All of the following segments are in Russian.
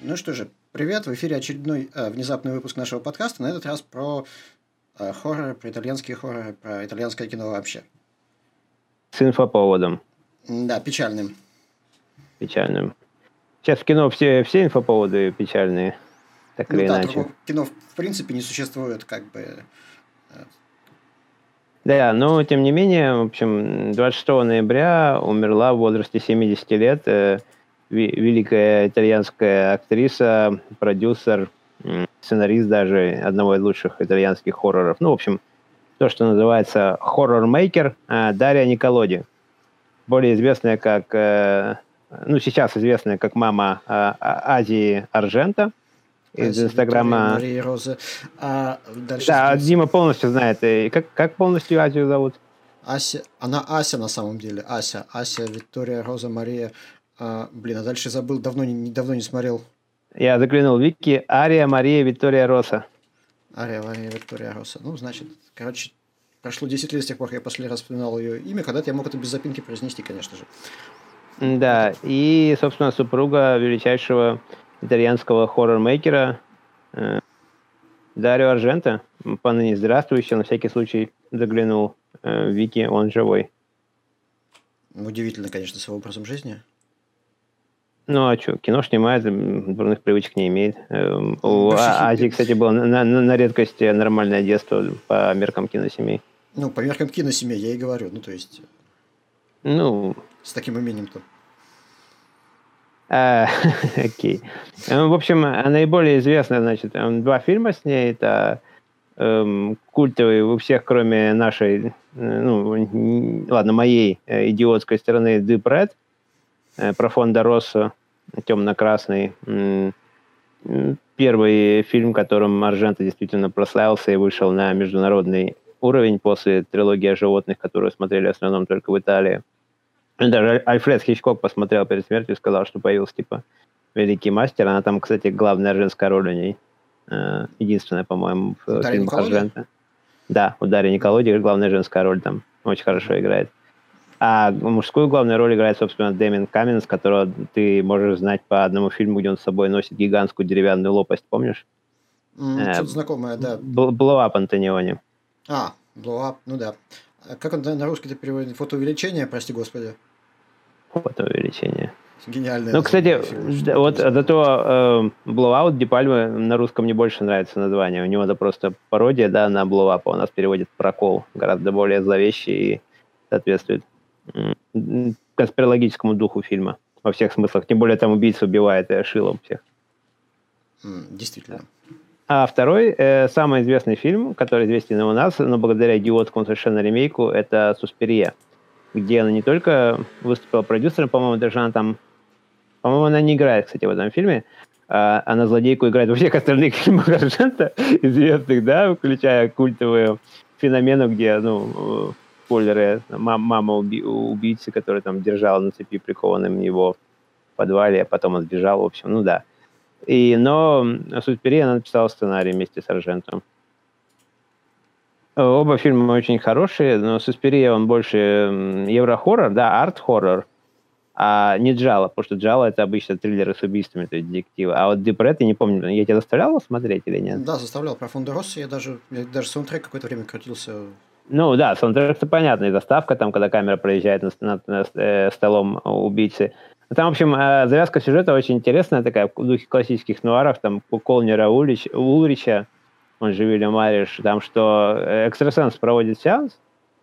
Ну что же, привет, в эфире очередной э, внезапный выпуск нашего подкаста, на этот раз про э, хорроры, про итальянские хорроры, про итальянское кино вообще. С инфоповодом. Да, печальным. Печальным. Сейчас в кино все, все инфоповоды печальные, так ну, или да, иначе. кино в принципе не существует, как бы... Да, но тем не менее, в общем, 26 ноября умерла в возрасте 70 лет э, великая итальянская актриса, продюсер, сценарист даже одного из лучших итальянских хорроров. Ну, в общем, то, что называется хоррор-мейкер э, Дарья Николоди. Более известная как, э, ну, сейчас известная как мама э, Азии Аржента из Инстаграма. Мария Роза. А дальше да, здесь... Дима полностью знает. И как, как полностью Азию зовут? Ася, она Ася на самом деле, Ася, Ася, Виктория, Роза, Мария, а, блин, а дальше забыл, давно не, давно не смотрел. Я заглянул Вики. Ария, Мария, Виктория, Роса. Ария, Мария, Виктория, Роса. Ну, значит, короче, прошло 10 лет с тех пор, как я последний раз вспоминал ее имя. Когда-то я мог это без запинки произнести, конечно же. Да, и, собственно, супруга величайшего итальянского хоррор-мейкера э, Дарио Аржента, поныне здравствующий, на всякий случай заглянул э, Вики, он живой. Удивительно, конечно, с его образом жизни. Ну, а что, кино снимает, дурных привычек не имеет. Эм, у а, Азии, кстати, было на, на, на редкость нормальное детство по меркам киносемей. Ну, по меркам киносемей, я и говорю. Ну, то есть... Ну... С таким имением-то. А, окей. Ну, в общем, наиболее известно, значит, два фильма с ней. Это эм, культовый у всех, кроме нашей, э, ну, ладно, моей э, идиотской стороны, Дипред – Э, про фонда Росса, темно-красный. Первый фильм, которым Аржента действительно прославился и вышел на международный уровень после трилогии о животных, которую смотрели в основном только в Италии. Даже Альфред Хичкок посмотрел перед смертью и сказал, что появился, типа, великий мастер. Она там, кстати, главная женская роль у ней. Э, единственная, по-моему, в фильмах Аржента. Да, у Дарьи Николоди главная женская роль там. Очень хорошо играет. А мужскую главную роль играет, собственно, Дэмин Каменс, которого ты можешь знать по одному фильму, где он с собой носит гигантскую деревянную лопасть, помнишь? Mm, что-то знакомое, да. Up Антониони. А, Up, ну да. А как он на русский-то переводит? Фотоувеличение, прости господи. Фотоувеличение. Гениальное. Ну, кстати, фильм, вот зато э, Blowout Дипальмы на русском мне больше нравится название. У него это просто пародия, да, на Blow Up. У нас переводит прокол. Гораздо более зловещий и соответствует конспирологическому духу фильма во всех смыслах. Тем более там убийца убивает и шилом всех. Действительно. А второй, э, самый известный фильм, который известен у нас, но благодаря идиотскому совершенно ремейку, это «Суспирия», где она не только выступила продюсером, по-моему, даже она там... По-моему, она не играет, кстати, в этом фильме. А она злодейку играет во всех остальных фильмах Аржента, известных, да, включая культовые феномены, где, ну, спойлеры, мама уби убийцы, которая там держала на цепи прикованным его в подвале, а потом он сбежал, в общем, ну да. И, но Сутпери она написала сценарий вместе с Аржентом. Оба фильма очень хорошие, но Суспирия он больше евро-хоррор, да, арт-хоррор, а не Джала, потому что Джала это обычно триллеры с убийствами, то есть детективы. А вот Депрет, я не помню, я тебя заставлял его смотреть или нет? Да, заставлял. Про Фонда Росса я даже, я даже саундтрек какое-то время крутился ну да, саундтрек-то понятно, и заставка там, когда камера проезжает над, над, над э, столом убийцы. Там, в общем, э, завязка сюжета очень интересная такая, в духе классических нуаров, там, Колнера Ульрич, Ульрича, он же Вильям Мариш, там, что экстрасенс проводит сеанс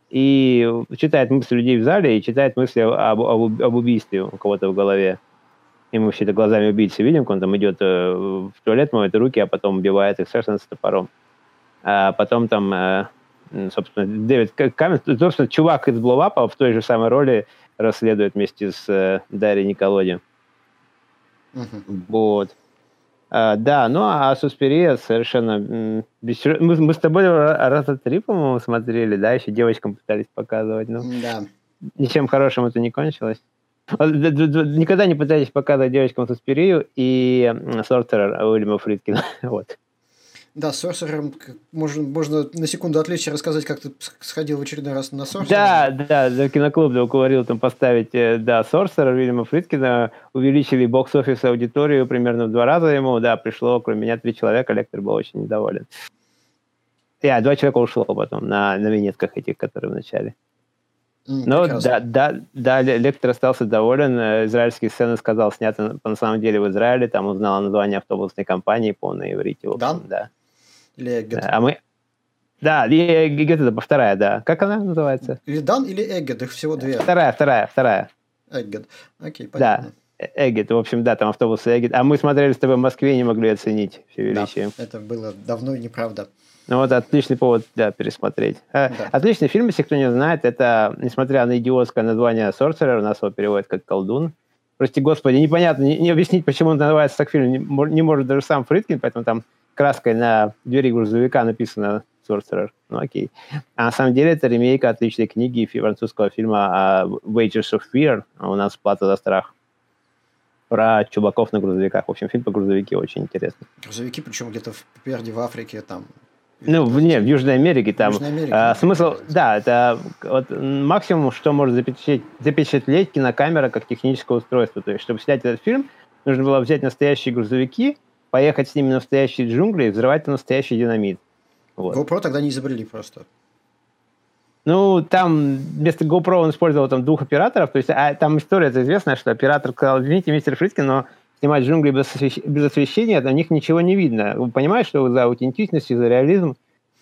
и читает мысли людей в зале и читает мысли об, об, об убийстве у кого-то в голове. И мы все это глазами убийцы видим, как он там идет э, в туалет, моет руки, а потом убивает экстрасенс топором. А потом там э, собственно, Дэвид Каменс, собственно, чувак из Блоуапа в той же самой роли расследует вместе с э, Дарьей Николоди. Uh-huh. Вот. А, да, ну а Суспирия совершенно... Мы, мы с тобой раза три, по-моему, смотрели, да, еще девочкам пытались показывать. Ну, да. Ничем хорошим это не кончилось. Никогда не пытались показывать девочкам Суспирию и Сортерер Уильяма Фридкина. вот. Да, с Sorcerer можно, можно на секунду отвлечься и рассказать, как ты сходил в очередной раз на Sorcerer. Да, да, за киноклуб да, уговорил там поставить, э, да, Sorcerer Вильяма Фридкина, увеличили бокс-офис аудиторию примерно в два раза ему, да, пришло, кроме меня, три человека, лектор был очень недоволен. Я, два человека ушло потом на, на винетках этих, которые в начале. Mm, Но да, да, да, лектор остался доволен. Э, израильские сцены сказал, снято на самом деле в Израиле. Там узнал название автобусной компании по на иврите. Да? Да. Или Эггет? А мы... Да, Эггет это вторая, да. Как она называется? Дан или Эггет? Их всего две. Вторая, вторая, вторая. Эггет. Окей, понятно. Да. Эггет, в общем, да, там автобусы Эггет. А мы смотрели с тобой в Москве и не могли оценить все величие. Да, это было давно и неправда. Ну вот отличный повод, да, пересмотреть. А, да. Отличный фильм, если кто не знает, это, несмотря на идиотское название Sorcerer, у нас его переводят как колдун. Прости господи, непонятно, не, не объяснить, почему он называется так фильм, не, не может даже сам Фридкин, поэтому там краской на двери грузовика написано Sorcerer. Ну окей. А на самом деле это ремейк отличной книги французского фильма Wages of Fear, а у нас «Плата за страх» про чубаков на грузовиках. В общем, фильм по грузовике очень интересный. Грузовики, причем где-то впереди в Африке, там ну, в, не, в Южной Америке там. Южной Америке, а, смысл, да, это вот максимум, что может запечатлеть, запечатлеть кинокамера как техническое устройство. То есть, чтобы снять этот фильм, нужно было взять настоящие грузовики, поехать с ними на настоящие джунгли и взрывать на настоящий динамит. Вот. GoPro тогда не изобрели просто. Ну, там вместо GoPro он использовал там двух операторов, то есть а, там история это известная, что оператор сказал, извините, мистер Фридкин, но снимать джунгли без, освещ... без освещения, на них ничего не видно. Вы понимаете, что за аутентичность и за реализм?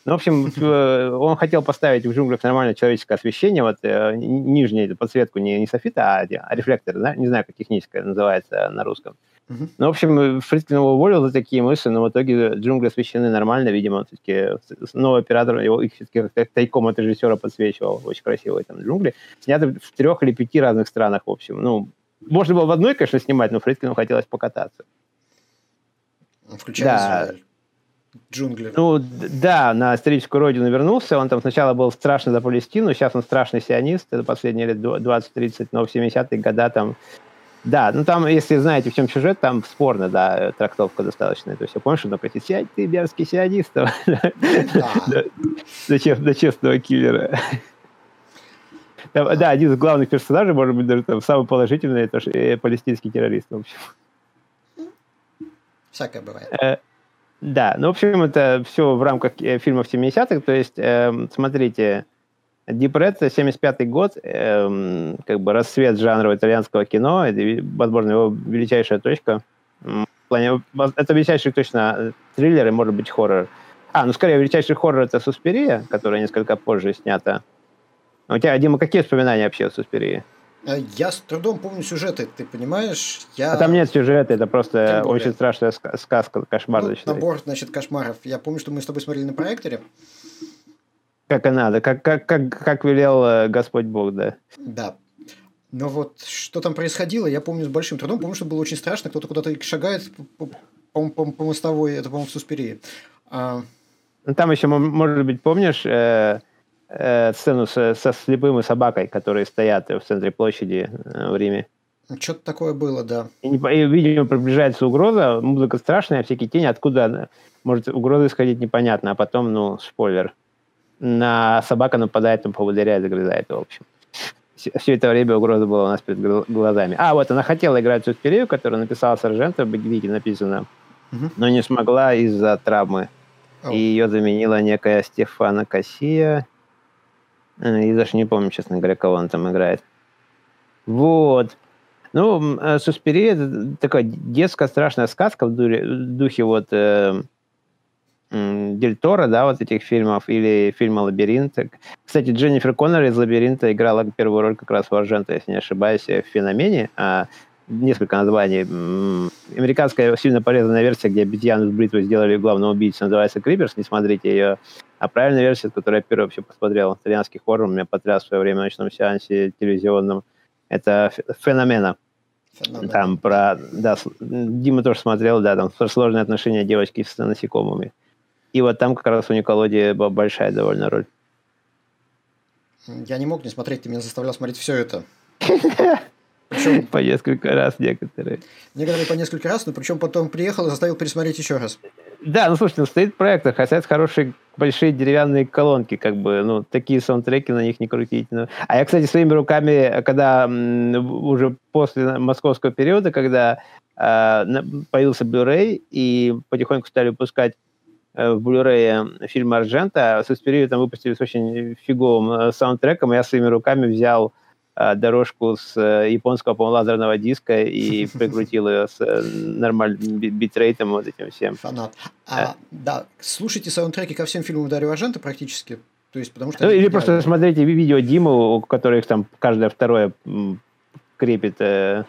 Ну, в общем, э, он хотел поставить в джунглях нормальное человеческое освещение, вот э, нижнюю подсветку не, не софита, а, а рефлектор, да? не знаю, как техническое называется на русском. Ну, в общем, Фридкин его уволил за такие мысли, но в итоге джунгли освещены нормально, видимо, все-таки новый оператор его их все-таки тайком от режиссера подсвечивал, очень красивые там джунгли. Сняты в трех или пяти разных странах, в общем. Ну, можно было в одной, конечно, снимать, но Фридкину хотелось покататься. Включая да. Израиль. Джунгли. Ну, да, на историческую родину вернулся. Он там сначала был страшный за Палестину, сейчас он страшный сионист. Это последние лет 20-30, но в 70-е годы там... Да, ну там, если знаете, в чем сюжет, там спорно, да, трактовка достаточная. То есть я помню, что такой, сядь ты, мерзкий сионист. До честного киллера. Да, один из главных персонажей, может быть, даже там самый положительный, это э, палестинский террорист, в общем. Всякое бывает. Э, да, ну, в общем, это все в рамках э, фильмов 70-х, то есть, эм, смотрите, Deep Red, 75-й год, эм, как бы рассвет жанра итальянского кино, это, возможно, его величайшая точка. В плане, это величайший точно триллер и, может быть, хоррор. А, ну, скорее, величайший хоррор — это «Суспирия», которая несколько позже снята. А у тебя, Дима, какие воспоминания вообще о Суспирии? Э, я с трудом помню сюжеты, ты понимаешь? Я... А там нет сюжета, это просто очень страшная сказка, кошмар. Ну, набор, значит, кошмаров. Я помню, что мы с тобой смотрели на проекторе. Как и надо, как, как, как, как велел э, Господь Бог, да. Да. Но вот что там происходило, я помню с большим трудом. Помню, что было очень страшно. Кто-то куда-то шагает по, по, по, по мостовой, это, по-моему, в Суспирии. А... Ну, там еще, может быть, помнишь, э, э, сцену со, со слепым и собакой, которые стоят в центре площади э, в Риме. Что-то такое было, да. И, и, видимо, приближается угроза, музыка страшная, всякие тени, откуда может угроза исходить непонятно, а потом, ну, спойлер, на собака нападает на поводыря и загрызает его, в общем. Все это время угроза была у нас перед глазами. А, вот она хотела играть Суспирию, которую написала Саржента, в Бигвике написано, угу. но не смогла из-за травмы. Oh. И ее заменила некая Стефана Кассия, Э, и даже не помню, честно говоря, кого он там играет. Вот. Ну, э, Суспирия – это такая детская страшная сказка в духе, в духе вот э, Дель Торо, да, вот этих фильмов, или фильма «Лабиринт». Кстати, Дженнифер Коннор из «Лабиринта» играла первую роль как раз в Аржента, если не ошибаюсь, в «Феномене». А несколько названий. Американская сильно полезная версия, где обезьяну с бритвой сделали главного убийцу, называется «Криперс», не смотрите ее. А правильная версия, которую я первый вообще посмотрел, итальянский хоррор, меня потряс в свое время в ночном сеансе телевизионном, это «Феномена». Феномен. Там про... Да, Дима тоже смотрел, да, там сложные отношения девочки с насекомыми. И вот там как раз у Николоди была большая довольно роль. Я не мог не смотреть, ты меня заставлял смотреть все это. Причем... По несколько раз некоторые. Некоторые по несколько раз, но причем потом приехал и заставил пересмотреть еще раз. да, ну слушайте, ну, стоит проект, а хотят хорошие большие деревянные колонки, как бы, ну, такие саундтреки на них не крутить. Ну. А я, кстати, своими руками, когда уже после московского периода, когда э, появился Blu-ray, и потихоньку стали выпускать в Blu-ray фильм Аржента, с Суспирию там выпустили с очень фиговым э, саундтреком, я своими руками взял э, дорожку с э, японского, по лазерного диска и прикрутил ее с э, нормальным битрейтом, вот этим всем. Фанат. А, да, слушайте саундтреки ко всем фильмам Дарьо Аржента практически, то есть, потому что... Ну, или просто смотрите видео Диму, у которых там каждое второе крепит э,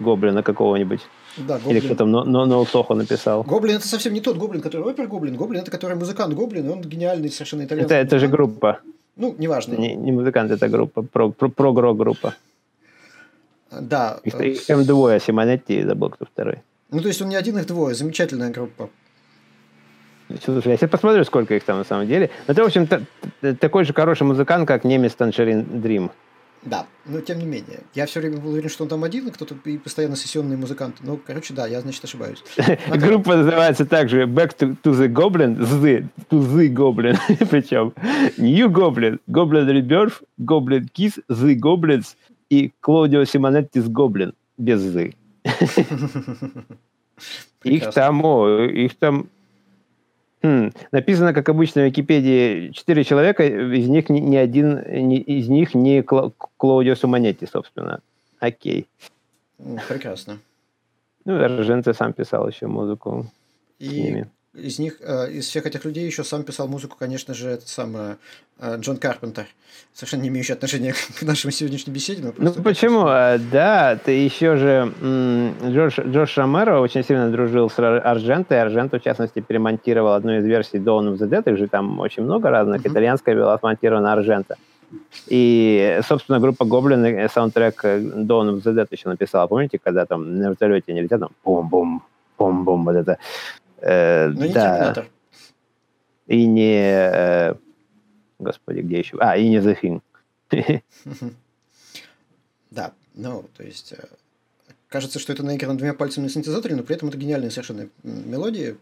гоблина какого-нибудь. Да, гоблин. Или кто там но, но, но Сохо написал. Гоблин это совсем не тот гоблин, который опер гоблин. Гоблин это который музыкант гоблин, и он гениальный совершенно итальянский. Это, это же группа. Ну, неважно. Не, не музыкант, это группа, про, про, про группа. Да. Их, их там двое, Симонетти и забыл, кто второй. Ну, то есть он не один, их двое. Замечательная группа. Слушай, я сейчас посмотрю, сколько их там на самом деле. Но это, в общем, такой же хороший музыкант, как немец Таншерин Дрим. Да, но тем не менее. Я все время был уверен, что он там один, и кто-то и постоянно сессионный музыкант. Ну, короче, да, я, значит, ошибаюсь. Группа называется также Back to, to the Goblin, the, to the Goblin, причем New Goblin, Goblin Rebirth, Goblin Kiss, The Goblins и Клаудио Симонеттис Гоблин без The. Их там, о, их там Хм. Написано, как обычно в Википедии, четыре человека, из них ни, ни один ни, из них не Кла- Клаудио Суманетти, собственно. Окей. Прекрасно. Ну, Роженце сам писал еще музыку. И из них, э, из всех этих людей еще сам писал музыку, конечно же, это самое э, Джон Карпентер, совершенно не имеющий отношения к нашей сегодняшней беседе. Но ну почему? А, да, ты еще же Джош, Джош Ромеро очень сильно дружил с Арженто, и Арженто, в частности, перемонтировал одну из версий Dawn of the Dead, их же там очень много разных, uh-huh. итальянская была смонтирована Арженто. И, собственно, группа Гоблин э, саундтрек Dawn of the Dead еще написала. Помните, когда там на вертолете нельзя там бум-бум, бум-бум, вот это Э, Но ну, не да. Терминатор. И не... Э, господи, где еще? А, и не The Thing. Да, ну, то есть... Э, кажется, что это наиграно двумя пальцами на синтезаторе, но при этом это гениальные совершенно мелодии.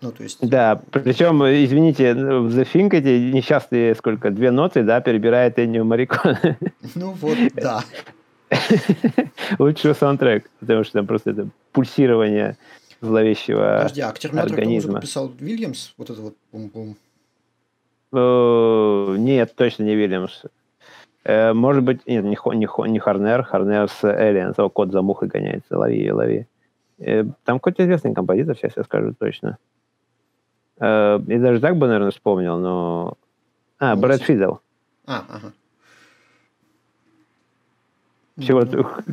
Ну, то есть... Да, причем, извините, в The Thing эти несчастные, сколько, две ноты, да, перебирает Эннио Мариконе. Ну вот, да. Лучший саундтрек, потому что там просто это пульсирование зловещего Подожди, а к Терминатору писал Вильямс? Вот это вот бум-бум. Э, нет, точно не Вильямс. Э, может быть, нет, не, не, не Харнер, Харнер с Элиан, того кот за мухой гоняется, лови лови. Э, там какой-то известный композитор, сейчас я скажу точно. Я даже так бы, наверное, вспомнил, но... А, Брэд Фидл. А, ага. Всего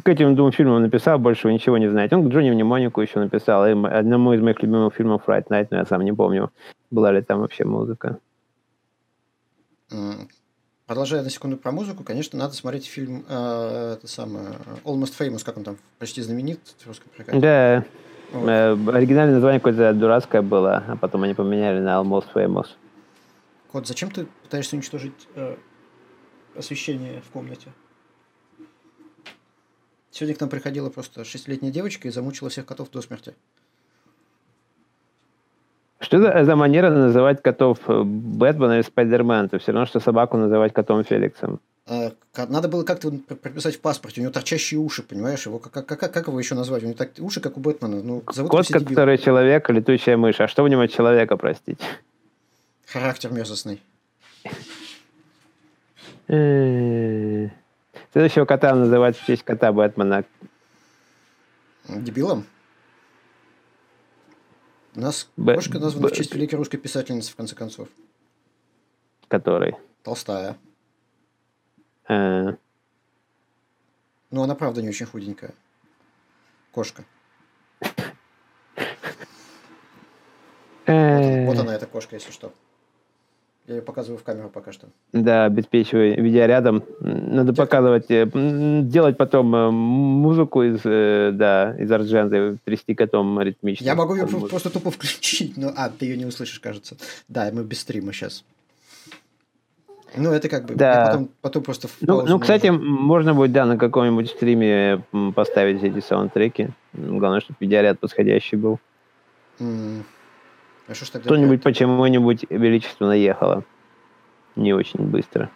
к этим двум фильмам написал, больше ничего не знаете. Он к Джонни Мнемонику еще написал, и одному из моих любимых фильмов Fright Night, но я сам не помню, была ли там вообще музыка. Продолжая на секунду про музыку, конечно, надо смотреть фильм э, это самое, Almost Famous, как он там, почти знаменит в русском прокате. Да, вот. э, оригинальное название какое-то дурацкое было, а потом они поменяли на Almost Famous. Кот, зачем ты пытаешься уничтожить э, освещение в комнате? Сегодня к нам приходила просто шестилетняя девочка и замучила всех котов до смерти. Что за, за манера называть котов э, Бэтмена и Спайдермена? Это все равно, что собаку называть котом Феликсом. А, надо было как-то прописать в паспорте. У него торчащие уши, понимаешь? Его как, как, как, его еще назвать? У него так, уши, как у Бэтмена. Ну, зовут Кот, который человек, летучая мышь. А что у него от человека, простите? Характер мерзостный. Э, Следующего кота называть в честь кота Бэтмена. Дебилом? У нас Б... кошка названа Б... в честь великой русской писательницы, в конце концов. Который? Толстая. А... Ну, она правда не очень худенькая. Кошка. Э. Вот она, эта кошка, если что. Я ее показываю в камеру пока что. Да, обеспечиваю, видя рядом. Надо Где показывать, э, делать потом э, музыку из, э, да, из Арджента, трясти котом ритмично. Я могу ее просто, просто тупо включить, но... А, ты ее не услышишь, кажется. Да, мы без стрима сейчас. Ну, это как бы... Да. Потом, потом просто... ну, ну, кстати, можно будет, да, на каком-нибудь стриме поставить эти саундтреки. Главное, чтобы видеоряд подходящий был. Mm. А что ж тогда Кто-нибудь почему-нибудь величественно ехало. Не очень быстро.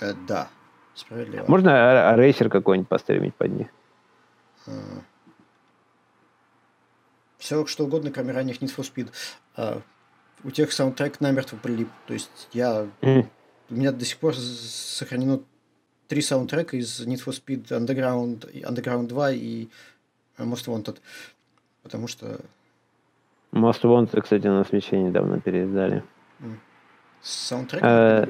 Э, да, справедливо. Можно р- рейсер какой-нибудь постримить под них? Все что угодно, кроме ранних Need for Speed. А, у тех саундтрек намертво прилип. То есть я... М. У меня до сих пор сохранено три саундтрека из Need for Speed Underground, Underground 2 и э, Most Wanted. Потому что Most Wanted, кстати, на свече недавно переиздали. саундтрек... Э,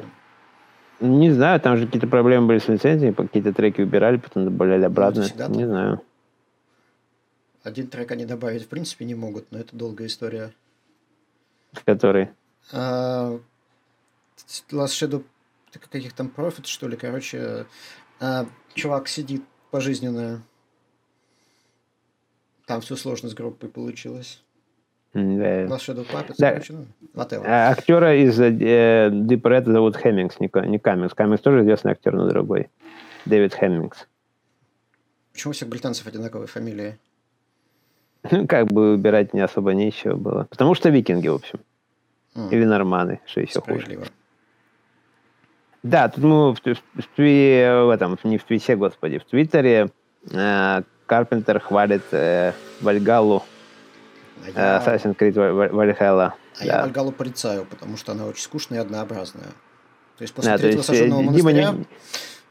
Не знаю, там же какие-то проблемы были с лицензией, какие-то треки убирали, потом добавляли обратно. всегда Не знаю. Один трек они добавить в принципе не могут, но это долгая история. С которой. А, Last Shadow каких там профит, что ли, короче, а, чувак сидит пожизненно. Там все сложно с группой получилось. Shadow Puppets, Да. короче, ну. А Актера из э, Deep Red зовут Хэммингс, не, не Каммингс. Каммингс тоже известный актер, но другой. Дэвид Хэммингс. Почему у всех британцев одинаковые фамилии? Ну, как бы выбирать не особо нечего было. Потому что викинги, в общем. Или норманы, что еще хуже. Да, тут мы в, в- в в этом, не в Твите, господи, в Твиттере э, Карпентер хвалит э, Вальгалу, я, Assassin's Creed Val- Val- Valhalla. а я да. Вальгалу порицаю, потому что она очень скучная и однообразная. То есть после Да, третьего есть, э, сожженного Дима монастыря... не,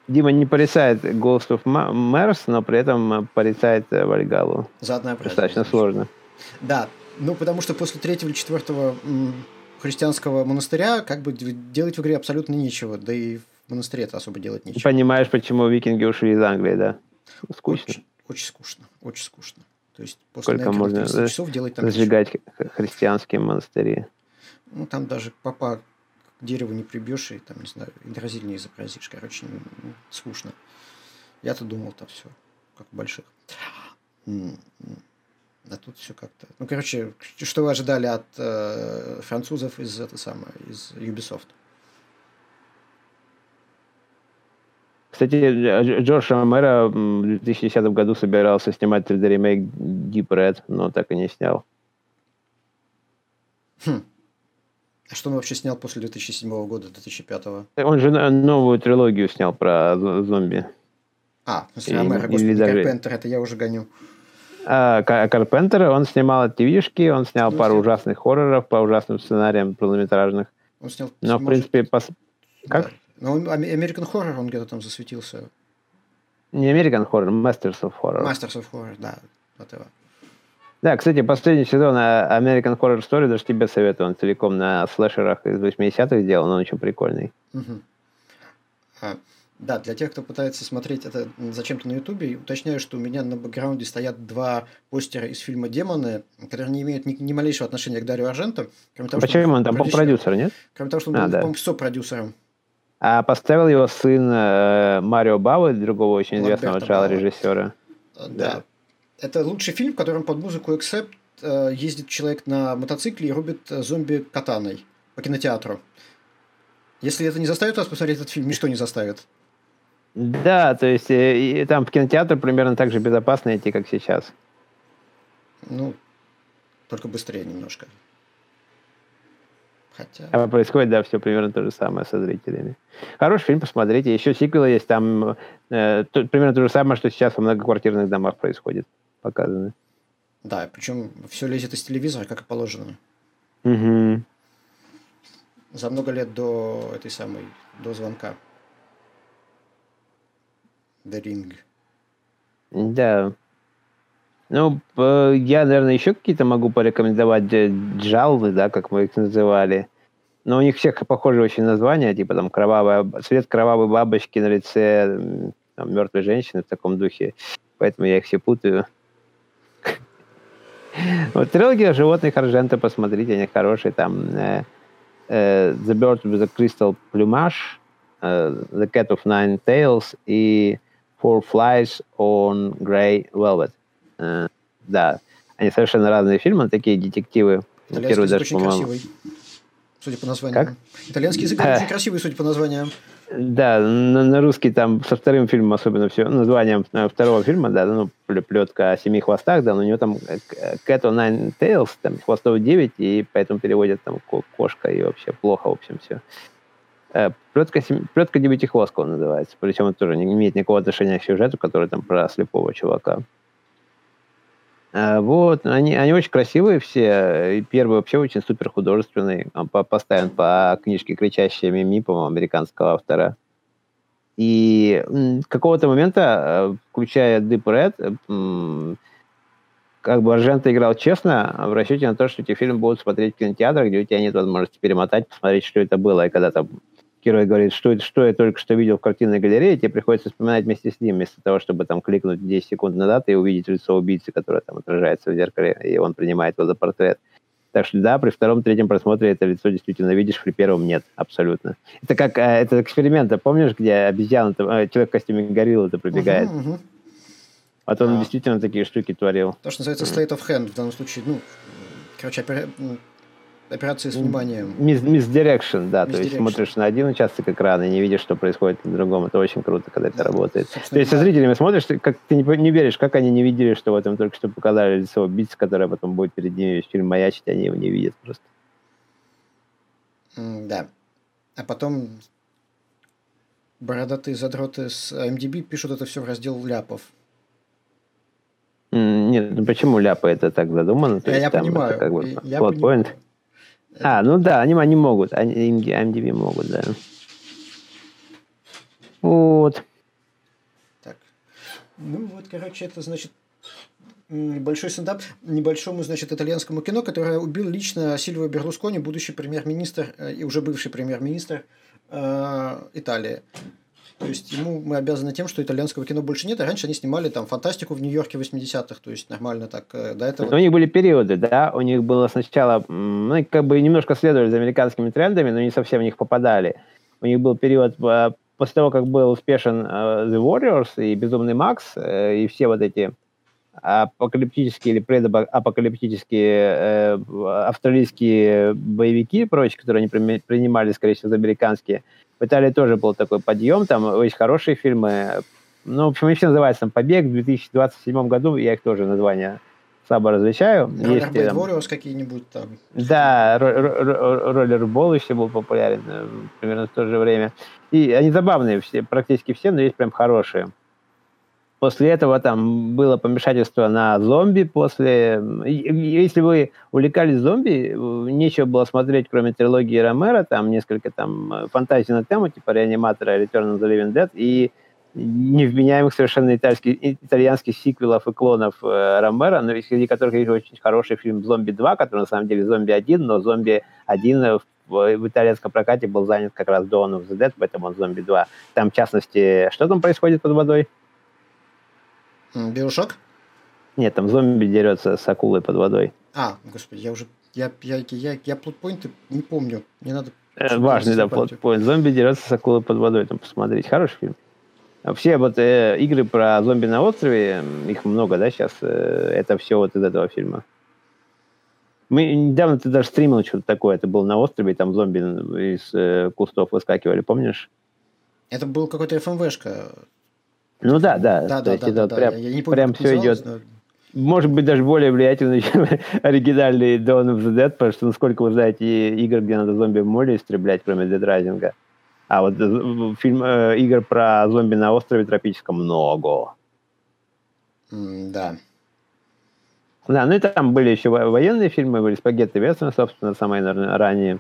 Дима не порицает Ghost of Ma- Mars, но при этом э, порицает э, Вальгалу. За однообразие. Достаточно сложно. Да, ну потому что после третьего или четвертого христианского монастыря как бы делать в игре абсолютно нечего, да и в монастыре это особо делать нечего. Понимаешь, почему викинги ушли из Англии, да? Скучно. Очень, очень скучно, очень скучно. То есть после Сколько можно 30 за- часов делать там х- христианские монастыри. Ну там даже папа к дереву не прибьешь и там, не знаю, индрозиль не изобразишь. Короче, м, скучно. Я-то думал там все, как в больших. М, м. А тут все как-то. Ну, короче, что вы ожидали от э, французов из это самое, из Ubisoft? Кстати, Дж- Джордж Ромеро в 2010 году собирался снимать 3D ремейк Deep Red, но так и не снял. А что он вообще снял после 2007 года, 2005? Он же новую трилогию снял про зо- зомби. А, в смысле, Или- Ромеро, господи, даже- Карпентер, это я уже гоню. А Ка- Карпентер, он снимал ТВшки, он снял Ну, пару ужасных хорроров по ужасным сценариям полнометражных. Он снял... Но, в принципе, пос- как? да. Но он- Ам- American Horror, он где-то там засветился. не American Horror, Masters of Horror. Masters of Horror, да, whatever. Да, кстати, последний сезон а, American Horror Story даже тебе советую. Он целиком на слэшерах из 80-х сделан, он очень прикольный. А, да, для тех, кто пытается смотреть это зачем-то на Ютубе, уточняю, что у меня на бэкграунде стоят два постера из фильма «Демоны», которые не имеют ни, ни малейшего отношения к Дарью Арженту. Кроме того, что Почему он там продюсер- продюсер, нет? Кроме того, что он А, был, да. по-моему, сопродюсером. А поставил его сын э, Марио Бауэ, другого очень известного Бауэ. режиссера. А, Да. Да. Это лучший фильм, в котором под музыку Accept э, ездит человек на мотоцикле и рубит э, зомби катаной по кинотеатру. Если это не заставит вас посмотреть этот фильм, ничто не заставит. Да, то есть э, и там в кинотеатр примерно так же безопасно идти, как сейчас. Ну, только быстрее немножко. Хотя... А происходит, да, все примерно то же самое со зрителями. Хороший фильм, посмотрите. Еще сиквелы есть, там э, то- примерно то же самое, что сейчас во многоквартирных домах происходит. Показано. Да, причем все лезет из телевизора, как и положено. Мгм. За много лет до этой самой, до звонка. The Ring. Да. Ну, п- я, наверное, еще какие-то могу порекомендовать э, джаллы, да, как мы их называли. Но у них всех похожие очень названия, типа там кровавая, цвет кровавой бабочки на лице там, мертвой женщины в таком духе. Поэтому я их все путаю. Вот трилогия животных Аржента, посмотрите, они хорошие. Там э, э, The Bird with the Crystal Plumage, э, The Cat of Nine Tails и Four Flies on Grey Velvet. Э, да, они совершенно разные фильмы, такие детективы. Итальянский Первый даже, очень красивый. судя по названиям. Как? Итальянский язык очень красивый, судя по названиям. Да, на, на русский там со вторым фильмом особенно все, названием э, второго фильма, да, ну, плетка о семи хвостах, да, но у него там э, Cat o' Nine Tails, там хвостов 9, и поэтому переводят там кошка и вообще плохо, в общем, все. Плетка, плетка девятихвостка он называется, причем это тоже не имеет никакого отношения к сюжету, который там про слепого чувака. Вот, они, они очень красивые все. Первый вообще очень супер художественный. Он поставлен по книжке «Кричащая Мими», по-моему, американского автора. И какого-то момента, э, включая Deep Red, как бы Аржента играл честно, в расчете на то, что эти фильмы будут смотреть в кинотеатрах, где у тебя нет возможности перемотать, посмотреть, что это было. И когда там герой говорит, что, что я только что видел в картинной галерее, тебе приходится вспоминать вместе с ним, вместо того, чтобы там кликнуть 10 секунд назад и увидеть лицо убийцы, которое там отражается в зеркале, и он принимает его за портрет. Так что да, при втором, третьем просмотре это лицо действительно видишь, при первом нет, абсолютно. Это как э, это эксперимент, а помнишь, где обезьяна, э, человек в костюме гориллы это пробегает? Угу, угу. Вот он а. действительно такие штуки творил. То, что называется state of hand в данном случае, ну, короче, операции с вниманием. Misdirection, да. То есть смотришь на один участок экрана и не видишь, что происходит на другом. Это очень круто, когда да. это работает. Собственно, то есть да. со зрителями смотришь, как ты не, не веришь, как они не видели, что в этом только что показали лицо убийцы, которое потом будет перед ними весь фильм маячить, они его не видят просто. Да. А потом бородатые задроты с IMDb пишут это все в раздел ляпов. Нет, ну почему ляпы это так задумано? То я, есть, я там понимаю. Это как бы я понимаю. А, ну да, они, они могут, они, MDB могут, да. Вот. Так. Ну вот, короче, это значит небольшой стендап небольшому, значит, итальянскому кино, которое убил лично Сильвио Берлускони, будущий премьер-министр э, и уже бывший премьер-министр э, Италии. То есть ему мы обязаны тем, что итальянского кино больше нет, а раньше они снимали там фантастику в Нью-Йорке 80-х, то есть нормально так э, до этого. У них были периоды, да, у них было сначала, ну, как бы немножко следовали за американскими трендами, но не совсем в них попадали. У них был период э, после того, как был успешен uh, The Warriors и Безумный Макс, uh, и все вот эти апокалиптические или предапокалиптические uh, австралийские боевики и прочие, которые они принимали, скорее всего, за американские, в Италии тоже был такой подъем, там очень хорошие фильмы. Ну, в общем, они все называются там «Побег» в 2027 году, я их тоже название слабо различаю. Есть там... Warriors какие-нибудь там. Да, роллербол еще был популярен э, примерно в то же время. И они забавные все, практически все, но есть прям хорошие. После этого там было помешательство на зомби. После, если вы увлекались зомби, нечего было смотреть, кроме трилогии Ромера, там несколько там э, фантазий на тему, типа реаниматора, Return of the Living Dead, и невменяемых совершенно итальянских, итальянских сиквелов и клонов э, Ромера, но среди которых есть очень хороший фильм «Зомби 2», который на самом деле «Зомби 1», но «Зомби 1» в, в итальянском прокате был занят как раз Dawn of the Dead, поэтому он «Зомби 2». Там, в частности, что там происходит под водой? Биошок? Нет, там зомби дерется с акулой под водой. А, господи, я уже... Я, я, я, я плотпоинты не помню. Не надо... Э, важный, да, плотпоинт. Зомби дерется с акулой под водой. Там посмотреть. Хороший фильм. Все вот э, игры про зомби на острове, их много, да, сейчас, э, это все вот из этого фильма. Мы недавно ты даже стримил что-то такое, это был на острове, и там зомби из э, кустов выскакивали, помнишь? Это был какой-то ФМВшка. Ну да, да. Да, да, есть да, это да, прям, я не помню, прям все идет. Но... Может быть, даже более влиятельный, чем оригинальный Dawn of the Dead, потому что, насколько вы знаете, игр, где надо зомби в море истреблять, кроме Dead Rising. А вот э, фильм, э, игр про зомби на острове тропическом много. Mm, да. Да, ну и там были еще военные фильмы, были «Спагетти Вестерн», собственно, самые, наверное, ранние.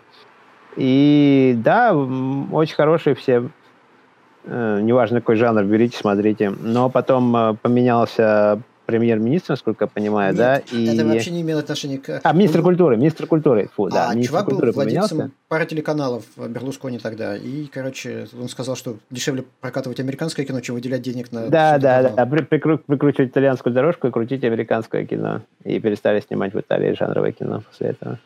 И да, очень хорошие все неважно какой жанр, берите, смотрите. Но потом э, поменялся премьер-министр, насколько я понимаю, Нет, да? И... это вообще не имело отношения к... А, министр культуры, министр культуры, фу, да. А, чувак был владельцем пары телеканалов Берлускони тогда, и, короче, он сказал, что дешевле прокатывать американское кино, чем выделять денег на... Да, да, канал. да, прикру- прикручивать итальянскую дорожку и крутить американское кино. И перестали снимать в Италии жанровое кино после этого.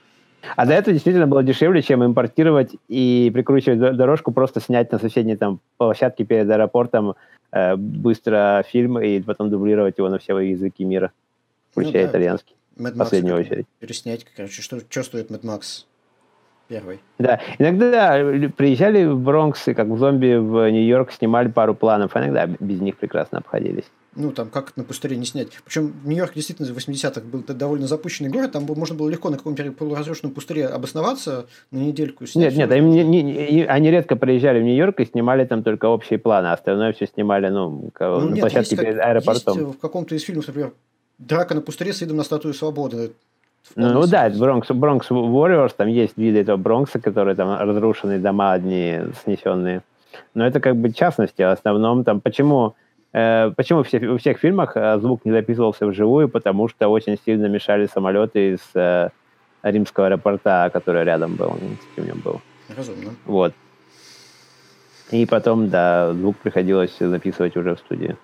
А до этого действительно было дешевле, чем импортировать и прикручивать дорожку, просто снять на соседней там площадке перед аэропортом э, быстро фильм и потом дублировать его на все языки мира, включая ну, да. итальянский. Mad в последнюю очередь. Переснять, короче, что, что стоит Mad Max? первый. Да, иногда приезжали в Бронкс и как в зомби в Нью-Йорк снимали пару планов, а иногда без них прекрасно обходились. Ну, там, как на пустыре не снять. Причем Нью-Йорк действительно в 80-х был довольно запущенный город, там можно было легко на каком-нибудь полуразрушенном пустыре обосноваться на недельку. Снять нет, нет, им не, не, они редко приезжали в Нью-Йорк и снимали там только общие планы, а остальное все снимали, ну, ну на нет, площадке есть, перед аэропортом. Есть в каком-то из фильмов, например, драка на пустыре с видом на статую свободы. Ну, ну да, Бронкс, Бронкс Warriors, там есть виды этого Бронкса, которые там разрушенные дома одни снесенные. Но это как бы частности, а в основном там почему почему все, во всех фильмах э, звук не записывался вживую? Потому что очень сильно мешали самолеты из э, римского аэропорта, который рядом был, с нем был. Разумно. Вот. И потом, да, звук приходилось записывать уже в студии.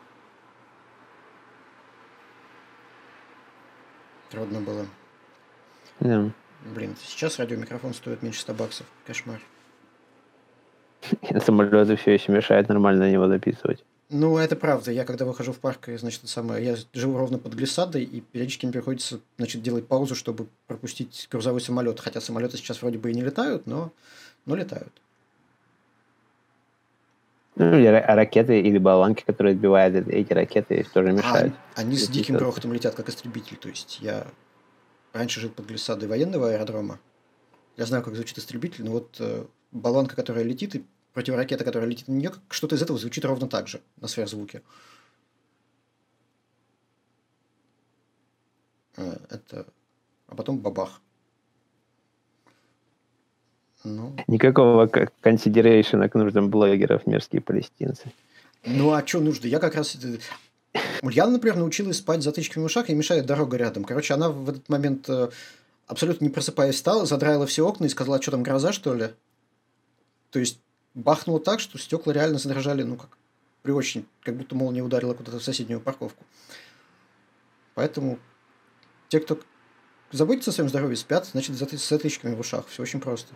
Трудно было. Да. Блин, сейчас радиомикрофон стоит меньше 100 баксов. Кошмар. Самолеты все еще мешают нормально на него записывать. Ну, это правда. Я когда выхожу в парк, значит, самое, я живу ровно под глиссадой, и периодически мне приходится, значит, делать паузу, чтобы пропустить грузовой самолет. Хотя самолеты сейчас вроде бы и не летают, но, но летают. Ну, или ракеты, или баллонки, которые отбивают эти ракеты, тоже а, мешают. А, они с диким грохотом летят, как истребитель. То есть, я раньше жил под глиссадой военного аэродрома. Я знаю, как звучит истребитель, но вот э, баллонка, которая летит и противоракета, которая летит на нее, что-то из этого звучит ровно так же на сверхзвуке. Э, это... А потом бабах. Ну. Никакого консидерейшена к нуждам блогеров мерзкие палестинцы. Ну, а что нужно? Я как раз... Ульяна, например, научилась спать затычками в ушах и мешает дорога рядом. Короче, она в этот момент э, абсолютно не просыпаясь встала, задраила все окна и сказала, что там гроза, что ли? То есть бахнуло так, что стекла реально задрожали, ну, как при очень, как будто молния ударила куда-то в соседнюю парковку. Поэтому те, кто заботится о своем здоровье, спят, значит, с затычками в ушах. Все очень просто.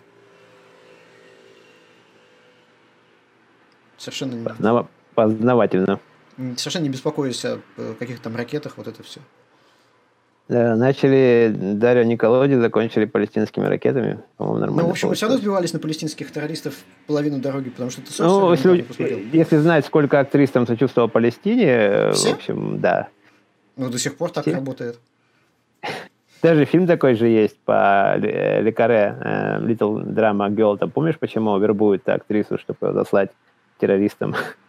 Совершенно не... Познава... Познавательно. Совершенно не беспокоюсь о каких-то там ракетах, вот это все. Да, начали Дарью Николоди, закончили палестинскими ракетами. По-моему, нормально. Ну, в общем, мы все равно сбивались на палестинских террористов половину дороги, потому что это Ну, если, если знать, сколько актрис там сочувствовал Палестине, все? в общем, да. Ну, до сих пор так все? работает. Даже фильм такой же есть по Лекаре, э, Little Drama Girl. Там помнишь, почему вербуют актрису, чтобы заслать террористам?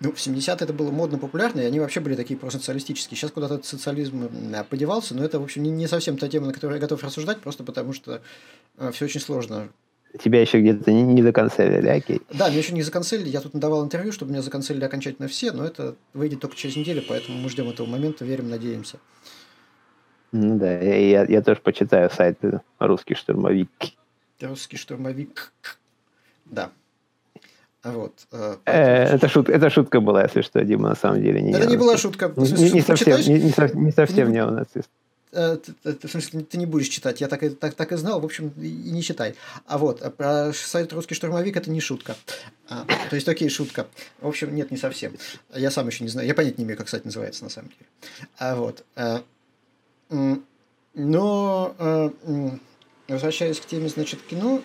Ну, в 70-е это было модно, популярно, и они вообще были такие просоциалистические. Сейчас куда-то этот социализм подевался, но это, в общем, не, не совсем та тема, на которую я готов рассуждать, просто потому что э, все очень сложно. Тебя еще где-то не, не законцелили, окей. Да, меня еще не законцелили. Я тут надавал интервью, чтобы меня законцелили окончательно все, но это выйдет только через неделю, поэтому мы ждем этого момента, верим, надеемся. Ну да, я, я, я тоже почитаю сайт «Русский штурмовик». «Русский штурмовик». Да. Вот. Э, э, это, шутка, это шутка была, если что, Дима, на самом деле. Не это не была шутка. Не, не, не совсем, не, не, не совсем неонацист. Э, в смысле, ты не будешь читать. Я так, и, так, так и знал, в общем, и не читай. А вот, про сайт «Русский штурмовик» это не шутка. А, то есть, окей, шутка. В общем, нет, не совсем. Я сам еще не знаю. Я понять не имею, как сайт называется на самом деле. А вот. А, но, а, возвращаясь к теме, значит, кино,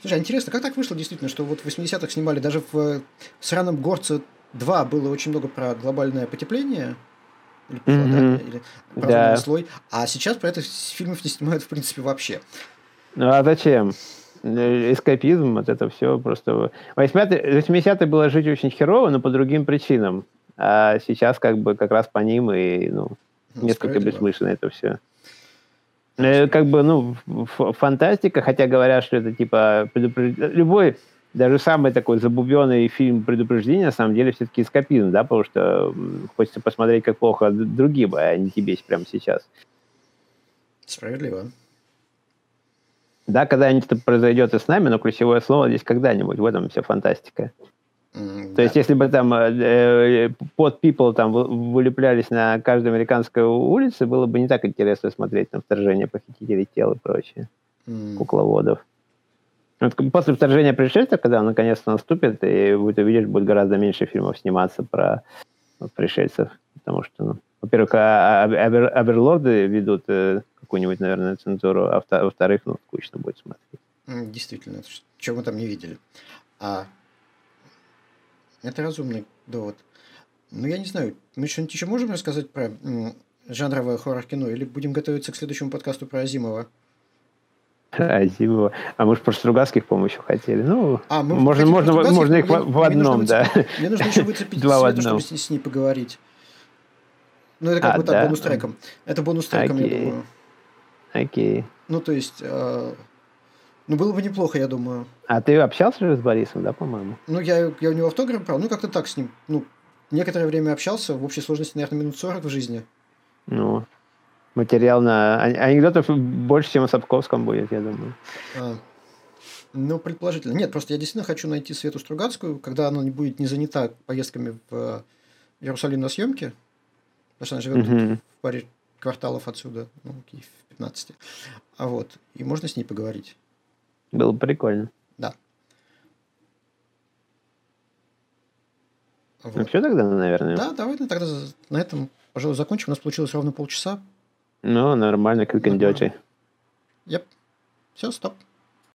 Слушай, а интересно, как так вышло действительно, что вот в 80-х снимали даже в э, «Сраном горце 2» было очень много про глобальное потепление, или похолодание, mm-hmm. или про да. слой, а сейчас про это фильмов не снимают в принципе вообще. Ну а зачем? Э, эскапизм, вот это все просто... В 80-е, 80 было жить очень херово, но по другим причинам. А сейчас как бы как раз по ним и ну, ну несколько бессмысленно это все. Э, как бы, ну, фантастика, хотя говорят, что это типа предупреж... любой, даже самый такой забубенный фильм предупреждения, на самом деле, все-таки эскапизм, да, потому что хочется посмотреть, как плохо другим, а не тебе прямо сейчас. Справедливо. Да, когда-нибудь это произойдет и с нами, но ключевое слово здесь когда-нибудь, в этом вся фантастика. Mm, То да. есть, если бы там э, э под people там вылеплялись на каждой американской улице, было бы не так интересно смотреть на вторжение похитителей тел и прочее, mm. кукловодов. Вот после вторжения пришельцев, когда он наконец-то наступит, и будет увидишь, будет гораздо меньше фильмов сниматься про пришельцев, потому что, ну, во-первых, а, а, авер, аверлорды ведут э, какую-нибудь, наверное, цензуру, а во-вторых, ну, скучно будет смотреть. Действительно, чего мы там не видели. А это разумный довод. Ну, я не знаю, мы что-нибудь еще можем рассказать про жанровое хоррор-кино или будем готовиться к следующему подкасту про Азимова? Азимова. А мы же про Стругацких, по-моему, еще хотели. Ну, а, мы можно, можно, можно их мне, в, одном, да. Мне нужно еще выцепить Два Свету, чтобы с, с ней поговорить. Ну, это как а, бы да? так, бонус-треком. Это бонус-треком, Окей. я думаю. Окей. Ну, то есть, э, ну, было бы неплохо, я думаю. А ты общался же с Борисом, да, по-моему? Ну, я, я у него автограф брал, ну, как-то так с ним. Ну, некоторое время общался, в общей сложности, наверное, минут 40 в жизни. Ну, материал на анекдотов больше, чем о Сапковском будет, я думаю. А, ну, предположительно. Нет, просто я действительно хочу найти Свету Стругацкую, когда она не будет не занята поездками в Иерусалим на съемки, потому что она живет угу. в паре кварталов отсюда, ну, в 15. А вот, и можно с ней поговорить. Было бы прикольно. Да. Вот. Ну, все тогда, наверное. Да, давай тогда на этом, пожалуй, закончим. У нас получилось ровно полчаса. Ну, нормально, как идете. Yep. Все, стоп.